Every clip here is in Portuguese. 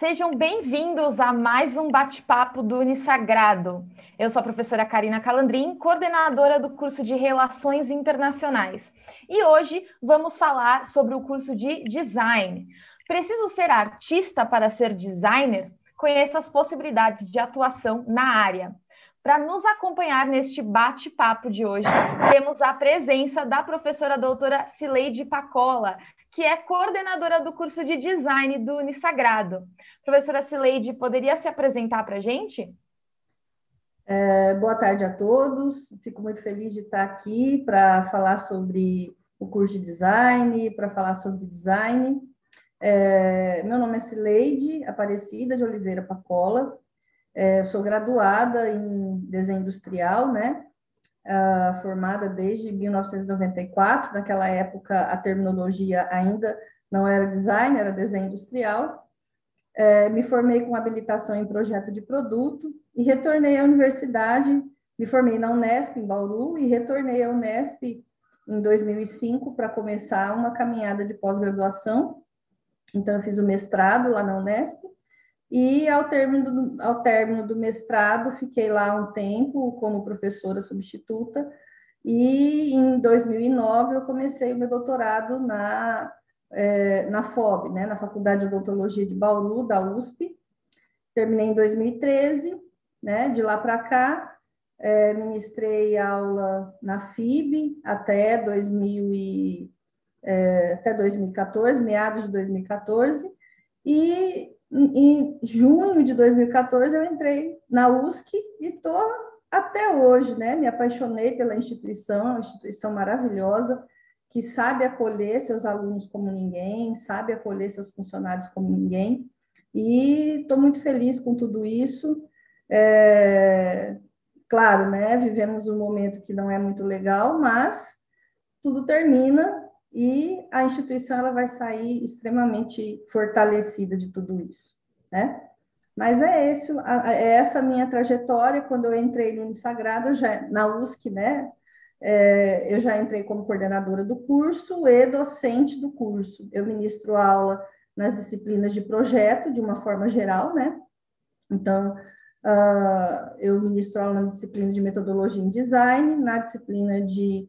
Sejam bem-vindos a mais um bate-papo do Unisagrado. Eu sou a professora Karina Calandrin, coordenadora do curso de Relações Internacionais. E hoje vamos falar sobre o curso de Design. Preciso ser artista para ser designer? Conheça as possibilidades de atuação na área. Para nos acompanhar neste bate-papo de hoje, temos a presença da professora doutora Cileide Pacola, que é coordenadora do curso de design do Unisagrado. Professora Cileide, poderia se apresentar para a gente? É, boa tarde a todos, fico muito feliz de estar aqui para falar sobre o curso de design, para falar sobre design. É, meu nome é Cileide Aparecida de Oliveira Pacola, é, sou graduada em desenho industrial, né? Uh, formada desde 1994. Naquela época, a terminologia ainda não era design, era desenho industrial. É, me formei com habilitação em projeto de produto e retornei à universidade. Me formei na Unesp, em Bauru, e retornei à Unesp em 2005 para começar uma caminhada de pós-graduação. Então, eu fiz o mestrado lá na Unesp e ao término, do, ao término do mestrado, fiquei lá um tempo como professora substituta, e em 2009 eu comecei o meu doutorado na, é, na FOB, né, na Faculdade de Odontologia de Bauru, da USP. Terminei em 2013, né, de lá para cá, é, ministrei aula na FIB até, 2000 e, é, até 2014, meados de 2014, e em junho de 2014 eu entrei na USC e estou até hoje, né? Me apaixonei pela instituição, uma instituição maravilhosa que sabe acolher seus alunos como ninguém, sabe acolher seus funcionários como ninguém. E estou muito feliz com tudo isso. É, claro, né? Vivemos um momento que não é muito legal, mas tudo termina e a instituição ela vai sair extremamente fortalecida de tudo isso, né? Mas é, esse, é essa minha trajetória. Quando eu entrei no Unisagrado, já, na USC, né? É, eu já entrei como coordenadora do curso e docente do curso. Eu ministro aula nas disciplinas de projeto, de uma forma geral, né? Então, uh, eu ministro aula na disciplina de metodologia em design, na disciplina de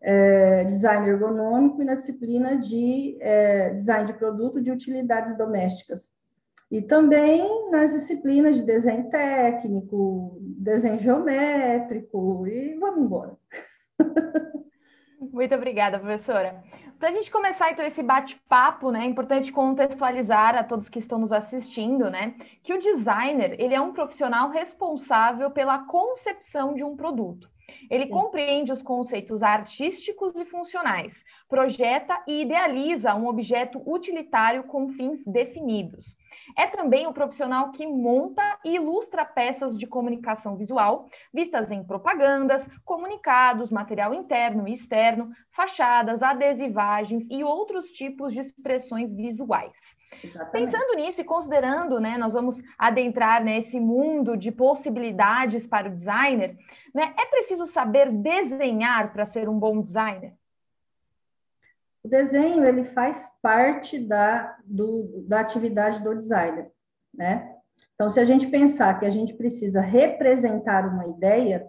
é, design ergonômico e na disciplina de é, design de produto de utilidades domésticas. E também nas disciplinas de desenho técnico, desenho geométrico, e vamos embora. Muito obrigada, professora. Para a gente começar, então, esse bate-papo, né, é importante contextualizar a todos que estão nos assistindo, né, que o designer, ele é um profissional responsável pela concepção de um produto. Ele Sim. compreende os conceitos artísticos e funcionais, projeta e idealiza um objeto utilitário com fins definidos. É também o profissional que monta e ilustra peças de comunicação visual, vistas em propagandas, comunicados, material interno e externo, fachadas, adesivagens e outros tipos de expressões visuais. Exatamente. Pensando nisso e considerando, né, nós vamos adentrar nesse mundo de possibilidades para o designer, né, é preciso saber desenhar para ser um bom designer? O desenho ele faz parte da, do, da atividade do designer, né? Então, se a gente pensar que a gente precisa representar uma ideia,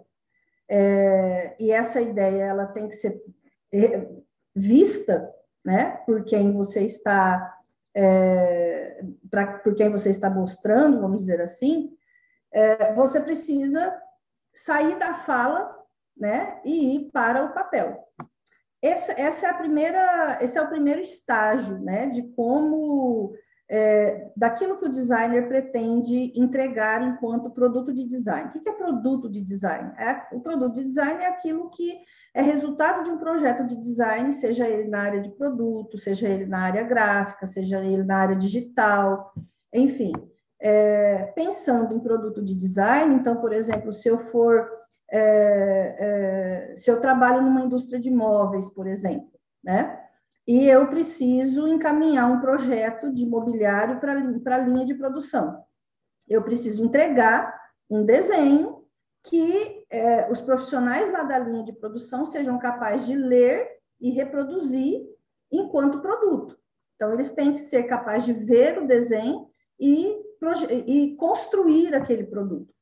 é, e essa ideia ela tem que ser é, vista, né, por quem você está, é, pra, por quem você está mostrando, vamos dizer assim, é, você precisa sair da fala, né, e ir para o papel. Essa, essa é a primeira, esse é o primeiro estágio, né, de como é, daquilo que o designer pretende entregar enquanto produto de design. O que é produto de design? É, o produto de design é aquilo que é resultado de um projeto de design, seja ele na área de produto, seja ele na área gráfica, seja ele na área digital, enfim. É, pensando em produto de design, então, por exemplo, se eu for é, é, se eu trabalho numa indústria de móveis, por exemplo, né? E eu preciso encaminhar um projeto de mobiliário para a linha de produção. Eu preciso entregar um desenho que é, os profissionais lá da linha de produção sejam capazes de ler e reproduzir enquanto produto. Então, eles têm que ser capazes de ver o desenho e, e construir aquele produto.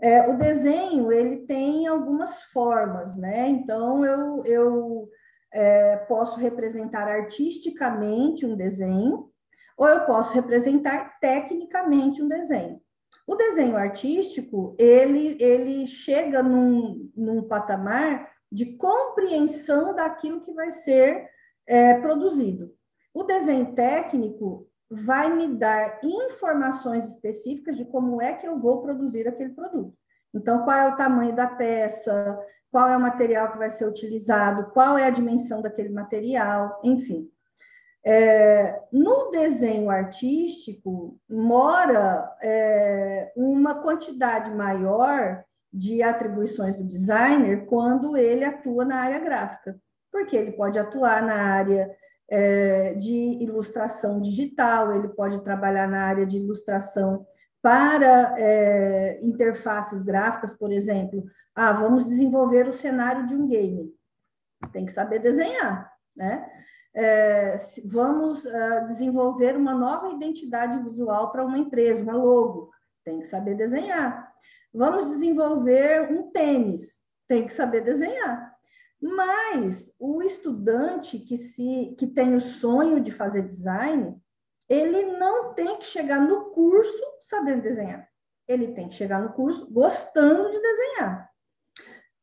É, o desenho ele tem algumas formas, né? Então eu, eu é, posso representar artisticamente um desenho, ou eu posso representar tecnicamente um desenho. O desenho artístico ele, ele chega num, num patamar de compreensão daquilo que vai ser é, produzido. O desenho técnico vai me dar informações específicas de como é que eu vou produzir aquele produto. Então, qual é o tamanho da peça, qual é o material que vai ser utilizado, qual é a dimensão daquele material, enfim. É, no desenho artístico, mora é, uma quantidade maior de atribuições do designer quando ele atua na área gráfica, porque ele pode atuar na área de ilustração digital, ele pode trabalhar na área de ilustração para é, interfaces gráficas, por exemplo. Ah, vamos desenvolver o cenário de um game. Tem que saber desenhar, né? É, vamos uh, desenvolver uma nova identidade visual para uma empresa, uma logo. Tem que saber desenhar. Vamos desenvolver um tênis. Tem que saber desenhar. Mas o estudante que, se, que tem o sonho de fazer design, ele não tem que chegar no curso sabendo desenhar. Ele tem que chegar no curso gostando de desenhar.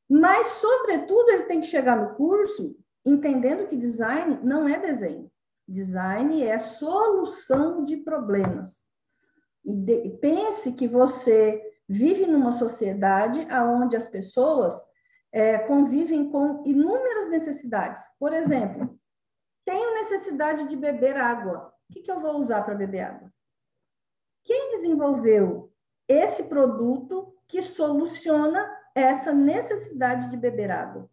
Mas, sobretudo, ele tem que chegar no curso entendendo que design não é desenho. Design é solução de problemas. E de, pense que você vive numa sociedade onde as pessoas é, convivem com inúmeras necessidades. Por exemplo, tenho necessidade de beber água. O que, que eu vou usar para beber água? Quem desenvolveu esse produto que soluciona essa necessidade de beber água?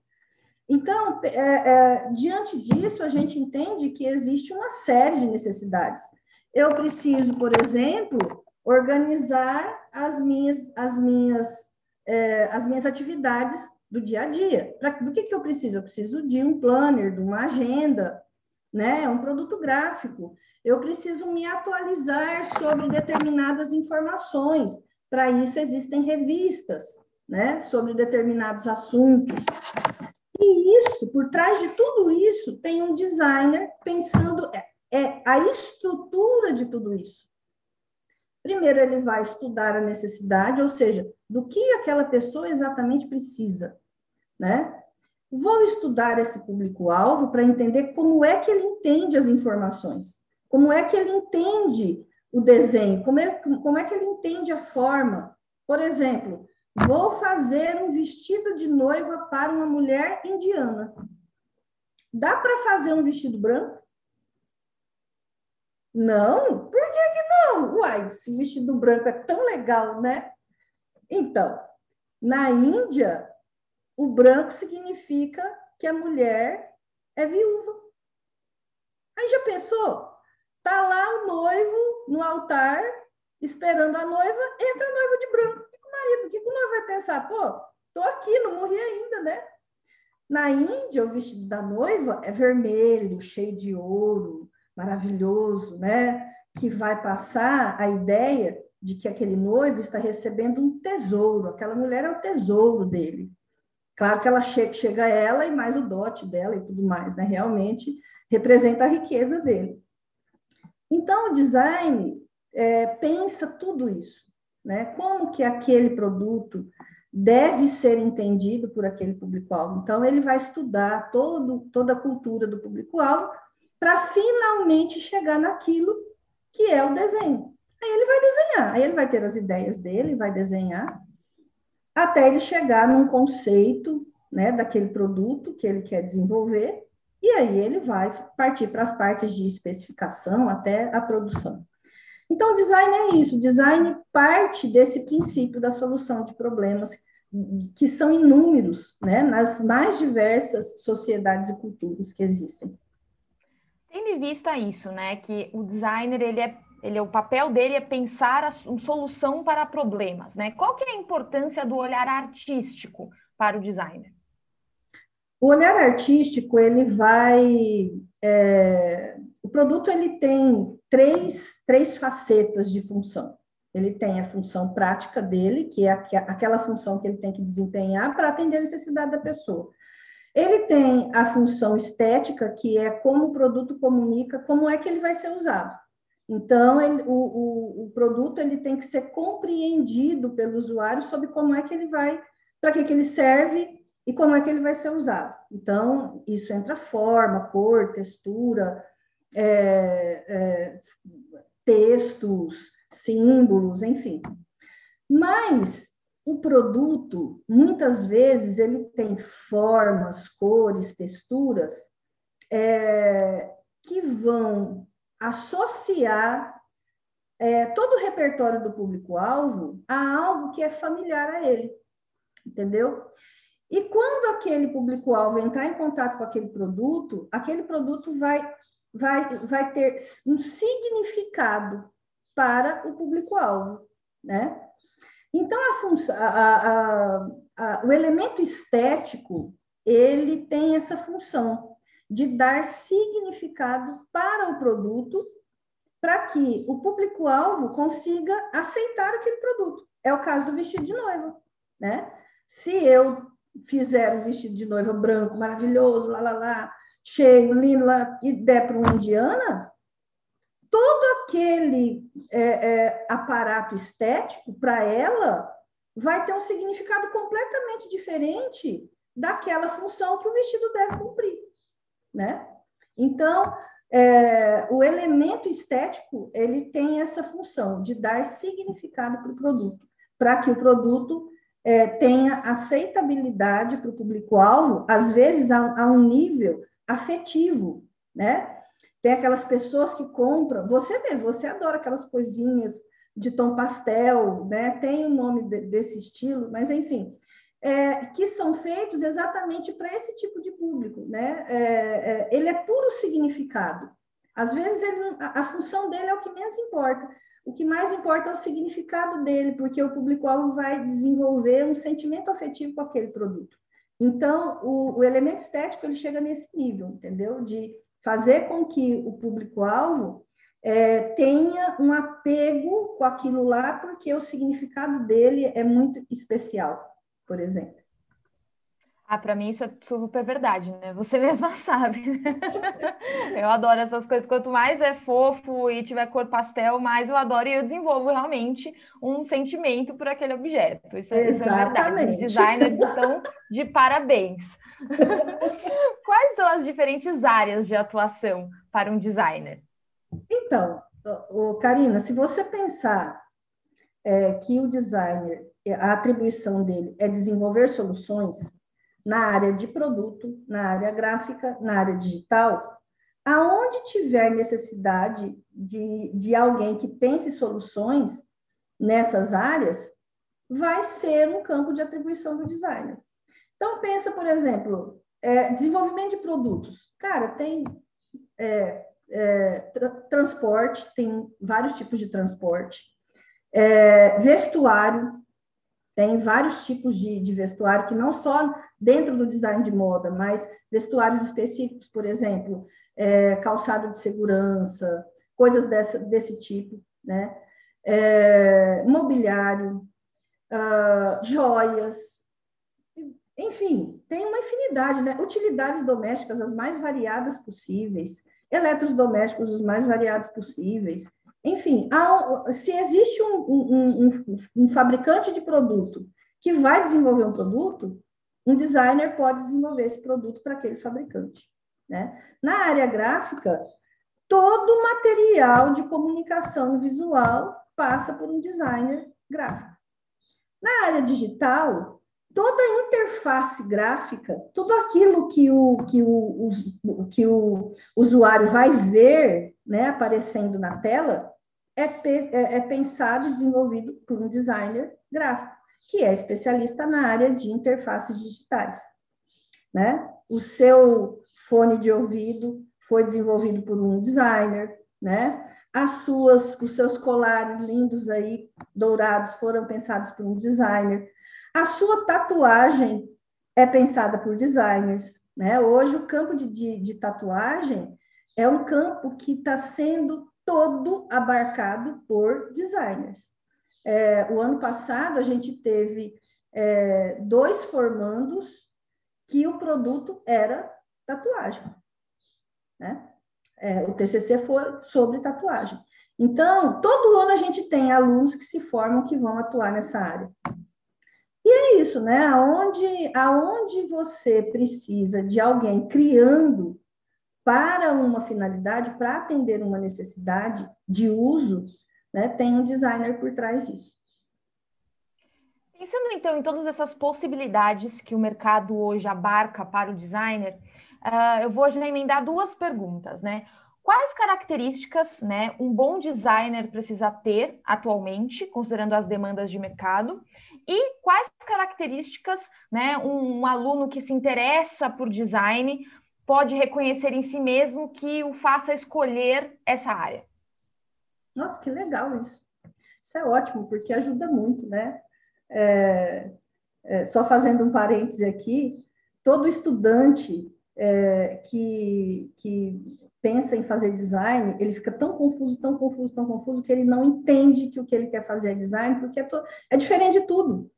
Então, é, é, diante disso, a gente entende que existe uma série de necessidades. Eu preciso, por exemplo, organizar as minhas, as minhas, é, as minhas atividades do dia a dia. Pra, do que, que eu preciso? Eu preciso de um planner, de uma agenda, né? um produto gráfico. Eu preciso me atualizar sobre determinadas informações. Para isso existem revistas, né? Sobre determinados assuntos. E isso, por trás de tudo isso, tem um designer pensando é, é a estrutura de tudo isso. Primeiro, ele vai estudar a necessidade, ou seja, do que aquela pessoa exatamente precisa né? Vou estudar esse público-alvo para entender como é que ele entende as informações, como é que ele entende o desenho, como é, como é que ele entende a forma. Por exemplo, vou fazer um vestido de noiva para uma mulher indiana. Dá para fazer um vestido branco? Não? Por que, que não? Uai, esse vestido branco é tão legal, né? Então, na Índia, o branco significa que a mulher é viúva. Aí já pensou? Tá lá o noivo no altar, esperando a noiva, entra a noiva de branco. E o marido, o que o noivo vai pensar? Pô, tô aqui, não morri ainda, né? Na Índia, o vestido da noiva é vermelho, cheio de ouro, maravilhoso, né? Que vai passar a ideia de que aquele noivo está recebendo um tesouro, aquela mulher é o tesouro dele. Claro que ela chega, chega ela e mais o dote dela e tudo mais, né? Realmente representa a riqueza dele. Então, o design é, pensa tudo isso, né? Como que aquele produto deve ser entendido por aquele público-alvo. Então, ele vai estudar todo, toda a cultura do público-alvo para finalmente chegar naquilo que é o desenho. Aí ele vai desenhar, aí ele vai ter as ideias dele, vai desenhar, até ele chegar num conceito né, daquele produto que ele quer desenvolver, e aí ele vai partir para as partes de especificação até a produção. Então, design é isso, design parte desse princípio da solução de problemas que são inúmeros, né, nas mais diversas sociedades e culturas que existem. Tendo em vista isso, né, que o designer ele é ele, o papel dele é pensar a solução para problemas, né? Qual que é a importância do olhar artístico para o designer? O olhar artístico, ele vai... É, o produto, ele tem três, três facetas de função. Ele tem a função prática dele, que é aquela função que ele tem que desempenhar para atender a necessidade da pessoa. Ele tem a função estética, que é como o produto comunica, como é que ele vai ser usado. Então, ele, o, o, o, produto ele tem que ser compreendido pelo usuário sobre como é que ele vai, para que, que ele serve e como é que ele vai ser usado. Então, isso entra forma, cor, textura, é, é, textos, símbolos, enfim. Mas o produto, muitas vezes, ele tem formas, cores, texturas é, que vão associar é, todo o repertório do público-alvo a algo que é familiar a ele, entendeu? E quando aquele público-alvo entrar em contato com aquele produto, aquele produto vai, vai, vai ter um significado para o público-alvo, né? Então, a função, a, a, o elemento estético, ele tem essa função de dar significado para o produto, para que o público-alvo consiga aceitar aquele produto. É o caso do vestido de noiva, né? Se eu fizer um vestido de noiva branco, maravilhoso, lá, lá, lá, cheio, lindo, lá, e der para uma indiana, todo aquele é, é, aparato estético, para ela, vai ter um significado completamente diferente daquela função que o vestido deve cumprir, né? Então, é, o elemento estético, ele tem essa função de dar significado para o produto, para que o produto é, tenha aceitabilidade para o público-alvo, às vezes a, a, um nível afetivo, né? Tem aquelas pessoas que compram, você mesmo, você adora aquelas coisinhas de tom pastel, né? Tem um nome de, desse estilo, mas enfim, é, que são feitos exatamente para esse tipo de público, né? É, é, ele é puro significado. Às vezes ele, a, a função dele é o que menos importa. O que mais importa é o significado dele, porque o público-alvo vai desenvolver um sentimento afetivo com aquele produto. Então, o, o elemento estético ele chega nesse nível, entendeu? De fazer com que o público-alvo é, tenha um apego com aquilo lá, porque o significado dele é muito especial, por exemplo. Ah, para mim isso é super verdade, né? Você mesma sabe. eu adoro essas coisas. Quanto mais é fofo e tiver cor pastel, mais eu adoro e eu desenvolvo realmente um sentimento por aquele objeto. Isso, é, isso é verdade. Os designers estão de parabéns. Quais são as diferentes áreas de atuação para um designer? Então, o Karina, se você pensar é, que o designer, a atribuição dele é desenvolver soluções, na área de produto, na área gráfica, na área digital, aonde tiver necessidade de, de alguém que pense soluções nessas áreas, vai ser um campo de atribuição do designer. Então, pensa, por exemplo, é, desenvolvimento de produtos. Cara, tem é, é, tra transporte, tem vários tipos de transporte. É, vestuário, tem vários tipos de, de, vestuário, que não só dentro do design de moda, mas vestuários específicos, por exemplo, é, calçado de segurança, coisas dessa, desse tipo, né? É, mobiliário, uh, joias, enfim, tem uma infinidade, né? Utilidades domésticas as mais variadas possíveis, eletrodomésticos os mais variados possíveis. Enfim, há, se existe um, um, um, um fabricante de produto que vai desenvolver um produto, um designer pode desenvolver esse produto para aquele fabricante. Né? Na área gráfica, todo material de comunicação visual passa por um designer gráfico. Na área digital, toda a interface gráfica, tudo aquilo que o, que o, que o usuário vai ver né, aparecendo na tela, é, é, é pensado e desenvolvido por um designer gráfico, que é especialista na área de interfaces digitais. Né? O seu fone de ouvido foi desenvolvido por um designer, né? As suas, os seus colares lindos aí, dourados, foram pensados por um designer. A sua tatuagem é pensada por designers. Né? Hoje, o campo de, de, de tatuagem é um campo que está sendo todo abarcado por designers. É, o ano passado, a gente teve é, dois formandos que o produto era tatuagem. Né? É, o TCC foi sobre tatuagem. Então, todo ano a gente tem alunos que se formam que vão atuar nessa área. E é isso, né? Aonde, aonde você precisa de alguém criando para uma finalidade, para atender uma necessidade de uso, né, tem um designer por trás disso. Pensando então em todas essas possibilidades que o mercado hoje abarca para o designer, uh, eu vou já emendar duas perguntas, né? Quais características né, um bom designer precisa ter atualmente, considerando as demandas de mercado? E quais características né, um, um aluno que se interessa por design pode reconhecer em si mesmo que o faça escolher essa área? Nossa, que legal isso. Isso é ótimo, porque ajuda muito, né? É, é, só fazendo um parêntese aqui, todo estudante é, que, que pensa em fazer design, ele fica tão confuso, tão confuso, tão confuso, que ele não entende que o que ele quer fazer é design, porque é, to, é diferente de tudo.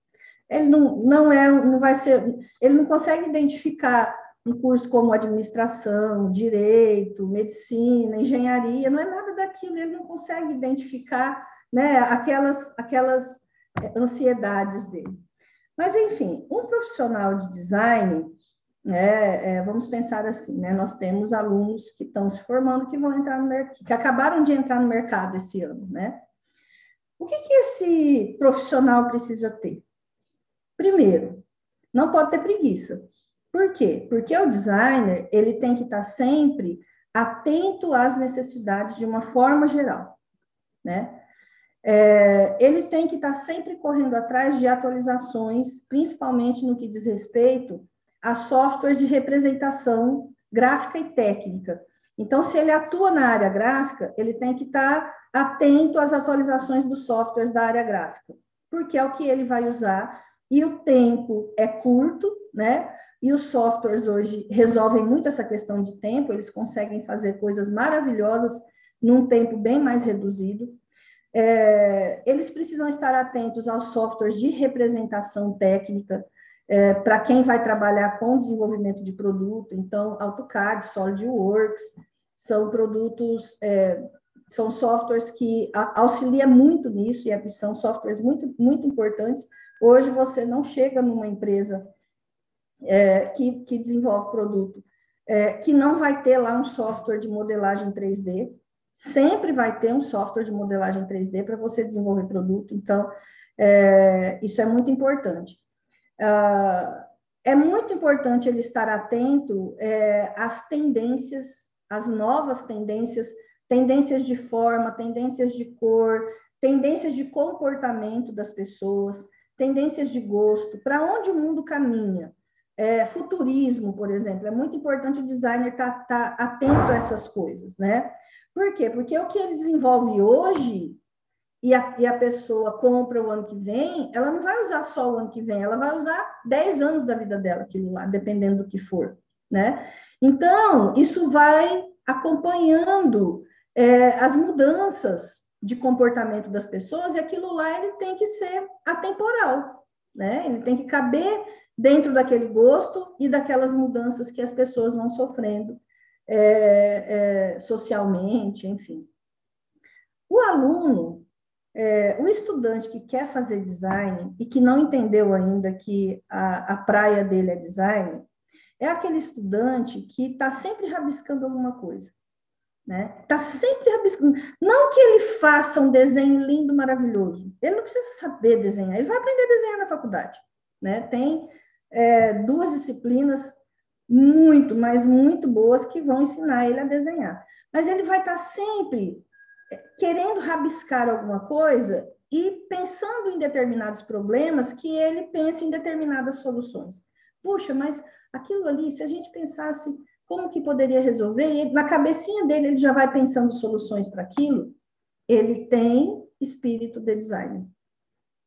Ele não, não é, não vai ser, ele não consegue identificar um curso como administração, direito, medicina, engenharia, não é nada daquilo, ele não consegue identificar né, aquelas, aquelas é, ansiedades dele. Mas, enfim, um profissional de design, né, é, vamos pensar assim, né, nós temos alunos que estão se formando, que vão entrar no mercado, que acabaram de entrar no mercado esse ano, né? O que, que esse profissional precisa ter? Primeiro, não pode ter preguiça. Por quê? Porque o designer, ele tem que estar sempre atento às necessidades de uma forma geral, né? É, ele tem que estar sempre correndo atrás de atualizações, principalmente no que diz respeito a softwares de representação gráfica e técnica. Então, se ele atua na área gráfica, ele tem que estar atento às atualizações dos softwares da área gráfica, porque é o que ele vai usar, e o tempo é curto, né? E os softwares hoje resolvem muito essa questão de tempo, eles conseguem fazer coisas maravilhosas num tempo bem mais reduzido. É, eles precisam estar atentos aos softwares de representação técnica, é, para quem vai trabalhar com desenvolvimento de produto, então AutoCAD, SolidWorks, são produtos, é, são softwares que auxiliam muito nisso, e são softwares muito, muito importantes. Hoje você não chega numa empresa é, que, que desenvolve produto é, que não vai ter lá um software de modelagem 3D, sempre vai ter um software de modelagem 3D para você desenvolver produto, então, é, isso é muito importante. Uh, é muito importante ele estar atento é, às tendências, às novas tendências, tendências de forma, tendências de cor, tendências de comportamento das pessoas, tendências de gosto, para onde o mundo caminha. É, futurismo, por exemplo, é muito importante o designer estar tá, tá atento a essas coisas, né? Por quê? Porque o que ele desenvolve hoje e a, e a pessoa compra o ano que vem, ela não vai usar só o ano que vem, ela vai usar 10 anos da vida dela, aquilo lá, dependendo do que for, né? Então, isso vai acompanhando é, as mudanças de comportamento das pessoas, e aquilo lá ele tem que ser atemporal, né? Ele tem que caber dentro daquele gosto e daquelas mudanças que as pessoas vão sofrendo é, é, socialmente, enfim. O aluno, é, o estudante que quer fazer design e que não entendeu ainda que a, a praia dele é design, é aquele estudante que está sempre rabiscando alguma coisa. Né? Está sempre rabiscando. Não que ele faça um desenho lindo, maravilhoso. Ele não precisa saber desenhar, ele vai aprender a desenhar na faculdade. Né? Tem é, duas disciplinas muito, mas muito boas que vão ensinar ele a desenhar. Mas ele vai estar sempre é, querendo rabiscar alguma coisa e pensando em determinados problemas que ele pensa em determinadas soluções. Puxa, mas aquilo ali, se a gente pensasse como que poderia resolver, e na cabecinha dele ele já vai pensando soluções para aquilo, ele tem espírito de design,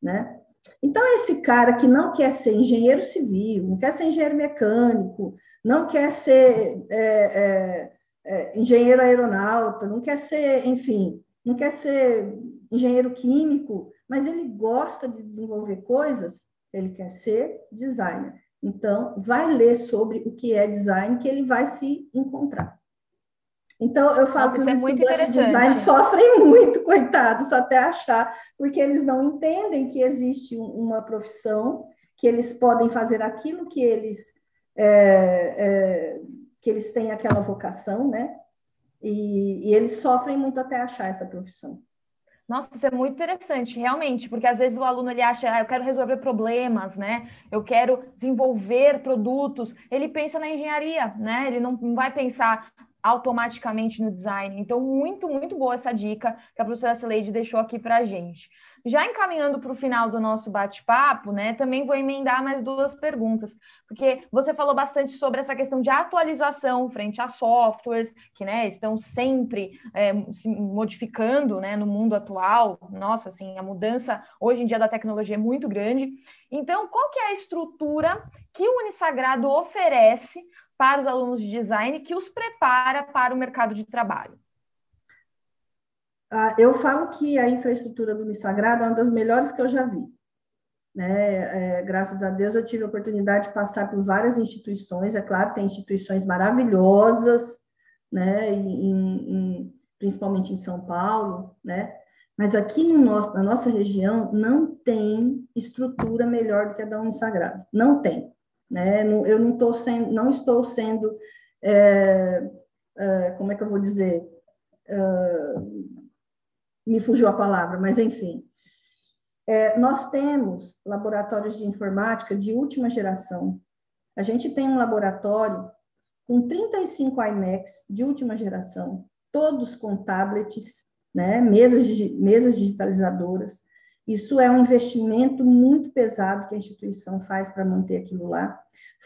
né? Então, esse cara que não quer ser engenheiro civil, não quer ser engenheiro mecânico, não quer ser é, é, é, engenheiro aeronauta, não quer ser, enfim, não quer ser engenheiro químico, mas ele gosta de desenvolver coisas, ele quer ser designer. Então, vai ler sobre o que é design, que ele vai se encontrar. Então, eu falo Nossa, que os é muito interessante. de design sofrem muito, coitados, até achar, porque eles não entendem que existe uma profissão, que eles podem fazer aquilo que eles, é, é, que eles têm aquela vocação, né? E, e eles sofrem muito até achar essa profissão. Nossa, isso é muito interessante, realmente, porque às vezes o aluno ele acha, ah, eu quero resolver problemas, né? Eu quero desenvolver produtos. Ele pensa na engenharia, né? Ele não, não vai pensar, automaticamente no design. Então, muito, muito boa essa dica que a professora Celeide deixou aqui para a gente. Já encaminhando para o final do nosso bate-papo, né, também vou emendar mais duas perguntas, porque você falou bastante sobre essa questão de atualização frente a softwares que né, estão sempre é, se modificando né, no mundo atual. Nossa, assim, a mudança hoje em dia da tecnologia é muito grande. Então, qual que é a estrutura que o Unisagrado oferece para os alunos de design que os prepara para o mercado de trabalho? Ah, eu falo que a infraestrutura do Misagrado é uma das melhores que eu já vi. Né? É, graças a Deus eu tive a oportunidade de passar por várias instituições, é claro, tem instituições maravilhosas, né? Em, em, principalmente em São Paulo, né? Mas aqui no nosso, na nossa região não tem estrutura melhor do que a da Unisagrado, não tem. Né? Eu não, sendo, não estou sendo, é, é, como é que eu vou dizer? É, me fugiu a palavra, mas enfim. É, nós temos laboratórios de informática de última geração. A gente tem um laboratório com 35 iMacs de última geração, todos com tablets, né, mesas, mesas digitalizadoras, isso é um investimento muito pesado que a instituição faz para manter aquilo lá.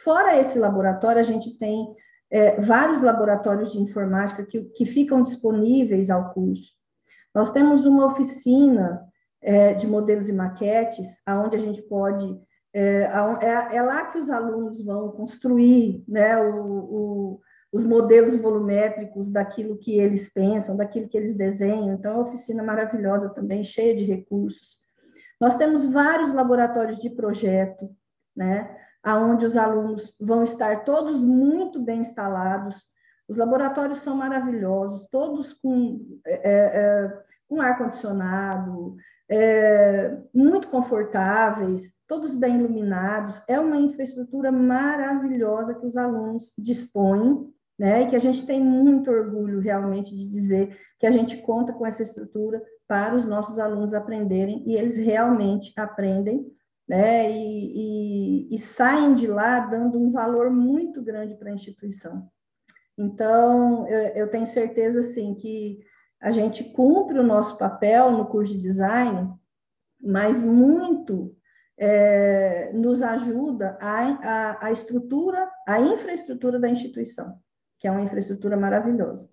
Fora esse laboratório, a gente tem é, vários laboratórios de informática que, que ficam disponíveis ao curso. Nós temos uma oficina é, de modelos e maquetes, aonde a gente pode é, é, é, lá que os alunos vão construir né, o, o, os modelos volumétricos daquilo que eles pensam, daquilo que eles desenham. Então, é uma oficina maravilhosa também, cheia de recursos. Nós temos vários laboratórios de projeto, né, aonde os alunos vão estar todos muito bem instalados. Os laboratórios são maravilhosos, todos com, é, é, é com ar-condicionado, é, muito confortáveis, todos bem iluminados. É uma infraestrutura maravilhosa que os alunos dispõem, né? E que a gente tem muito orgulho realmente de dizer que a gente conta com essa estrutura para os nossos alunos aprenderem, e eles realmente aprendem, né, e, e, e saem de lá dando um valor muito grande para a instituição. Então, eu, eu tenho certeza, assim, que a gente cumpre o nosso papel no curso de design, mas muito é, nos ajuda a, a, a, estrutura, a infraestrutura da instituição, que é uma infraestrutura maravilhosa.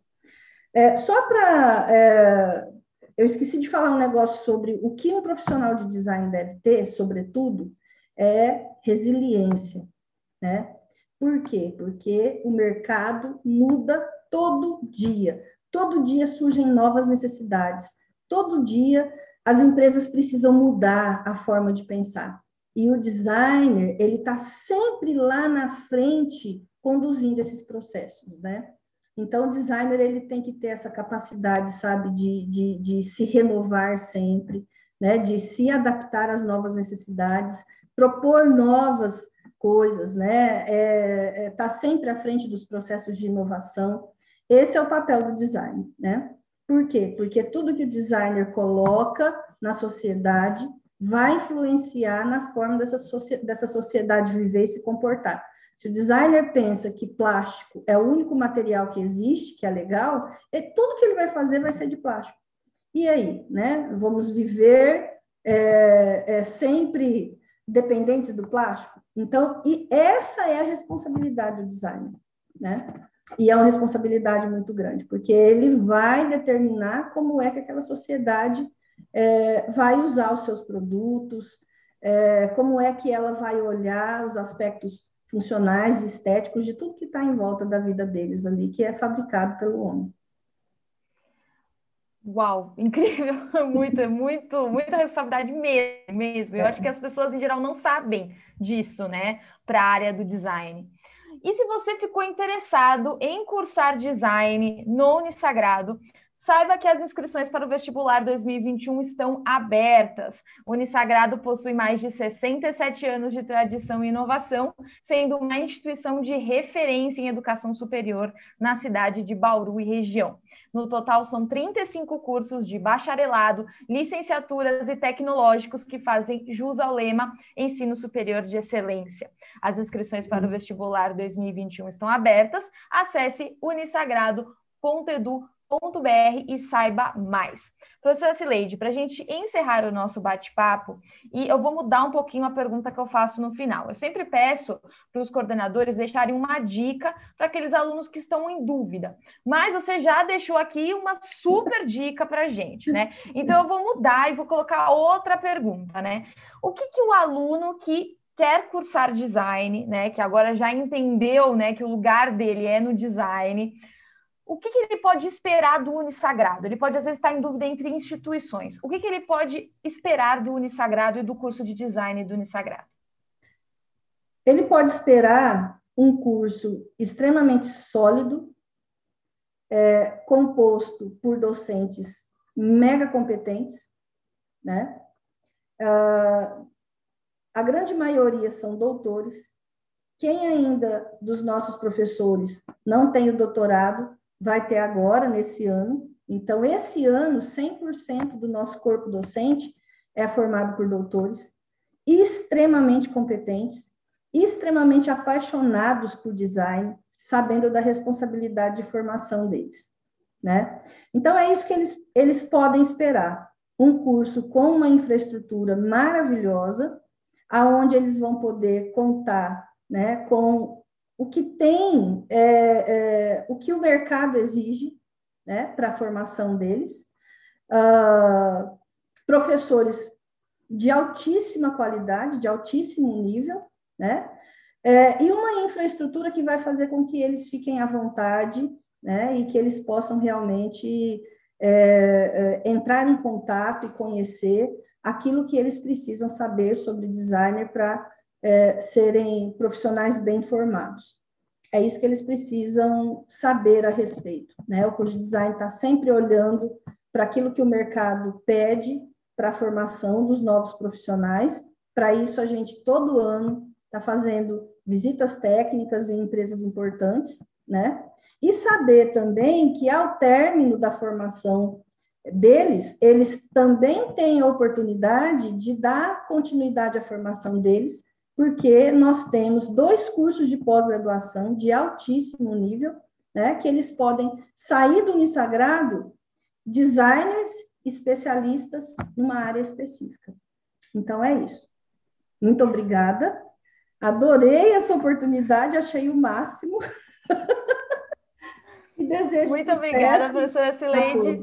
É, só para é, eu esqueci de falar um negócio sobre o que um profissional de design deve ter, sobretudo, é resiliência, né? Por quê? Porque o mercado muda todo dia. Todo dia surgem novas necessidades. Todo dia as empresas precisam mudar a forma de pensar. E o designer, ele está sempre lá na frente conduzindo esses processos, né? Então, o designer ele tem que ter essa capacidade, sabe, de, de, de se renovar sempre, né, de se adaptar às novas necessidades, propor novas coisas, né, é, é, tá sempre à frente dos processos de inovação. Esse é o papel do design, né? Por quê? Porque tudo que o designer coloca na sociedade vai influenciar na forma dessa, dessa sociedade viver e se comportar. Se o designer pensa que plástico é o único material que existe, que é legal, é, tudo que ele vai fazer vai ser de plástico. E aí, né? Vamos viver é, é, sempre dependentes do plástico? Então, e essa é a responsabilidade do designer, né? E é uma responsabilidade muito grande, porque ele vai determinar como é que aquela sociedade é, vai usar os seus produtos, é, como é que ela vai olhar os aspectos funcionais e estéticos de tudo que está em volta da vida deles ali, que é fabricado pelo homem. Uau, incrível, muito, muito, muita responsabilidade mesmo. Eu é. acho que as pessoas em geral não sabem disso, né, para a área do design. E se você ficou interessado em cursar design no Unisagrado, Saiba que as inscrições para o vestibular 2021 estão abertas. O Unisagrado possui mais de 67 anos de tradição e inovação, sendo uma instituição de referência em educação superior na cidade de Bauru e região. No total, são 35 cursos de bacharelado, licenciaturas e tecnológicos que fazem jus ao lema Ensino Superior de Excelência. As inscrições para o vestibular 2021 estão abertas. Acesse unisagrado.edu.br br e saiba mais. Professora Cileide, para a gente encerrar o nosso bate-papo, e eu vou mudar um pouquinho a pergunta que eu faço no final. Eu sempre peço para os coordenadores deixarem uma dica para aqueles alunos que estão em dúvida, mas você já deixou aqui uma super dica para a gente, né? Então eu vou mudar e vou colocar outra pergunta, né? O que, que o aluno que quer cursar design, né, que agora já entendeu, né, que o lugar dele é no design, o que, que, ele pode esperar do Unisagrado? Ele pode, às vezes, estar em dúvida entre instituições. O que, que ele pode esperar do Unisagrado e do curso de design do Unisagrado? Ele pode esperar um curso extremamente sólido, é, composto por docentes mega competentes, né? Uh, a grande maioria são doutores. Quem ainda dos nossos professores não tem o doutorado, vai ter agora, nesse ano. Então, esse ano, 100% do nosso corpo docente é formado por doutores extremamente competentes, extremamente apaixonados por design, sabendo da responsabilidade de formação deles, né? Então, é isso que eles, eles podem esperar. Um curso com uma infraestrutura maravilhosa, aonde eles vão poder contar né, com o que tem, é, é, o que o mercado exige né, para a formação deles, uh, professores de altíssima qualidade, de altíssimo nível, né, é, e uma infraestrutura que vai fazer com que eles fiquem à vontade né, e que eles possam realmente é, é, entrar em contato e conhecer aquilo que eles precisam saber sobre designer para é, serem profissionais bem formados. É isso que eles precisam saber a respeito. Né? O curso de design está sempre olhando para aquilo que o mercado pede para a formação dos novos profissionais. Para isso, a gente todo ano está fazendo visitas técnicas em empresas importantes, né? E saber também que ao término da formação deles, eles também têm a oportunidade de dar continuidade à formação deles porque nós temos dois cursos de pós-graduação de altíssimo nível, né, que eles podem sair do Unisagrado designers especialistas numa área específica. Então é isso. Muito obrigada. Adorei essa oportunidade, achei o máximo. e desejo Muito obrigada, professora Sileide.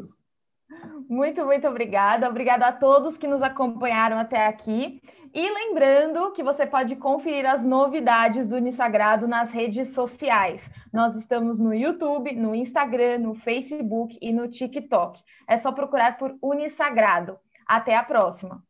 Muito, muito obrigada. Obrigada a todos que nos acompanharam até aqui. E lembrando que você pode conferir as novidades do Unisagrado nas redes sociais. Nós estamos no YouTube, no Instagram, no Facebook e no TikTok. É só procurar por Unisagrado. Até a próxima!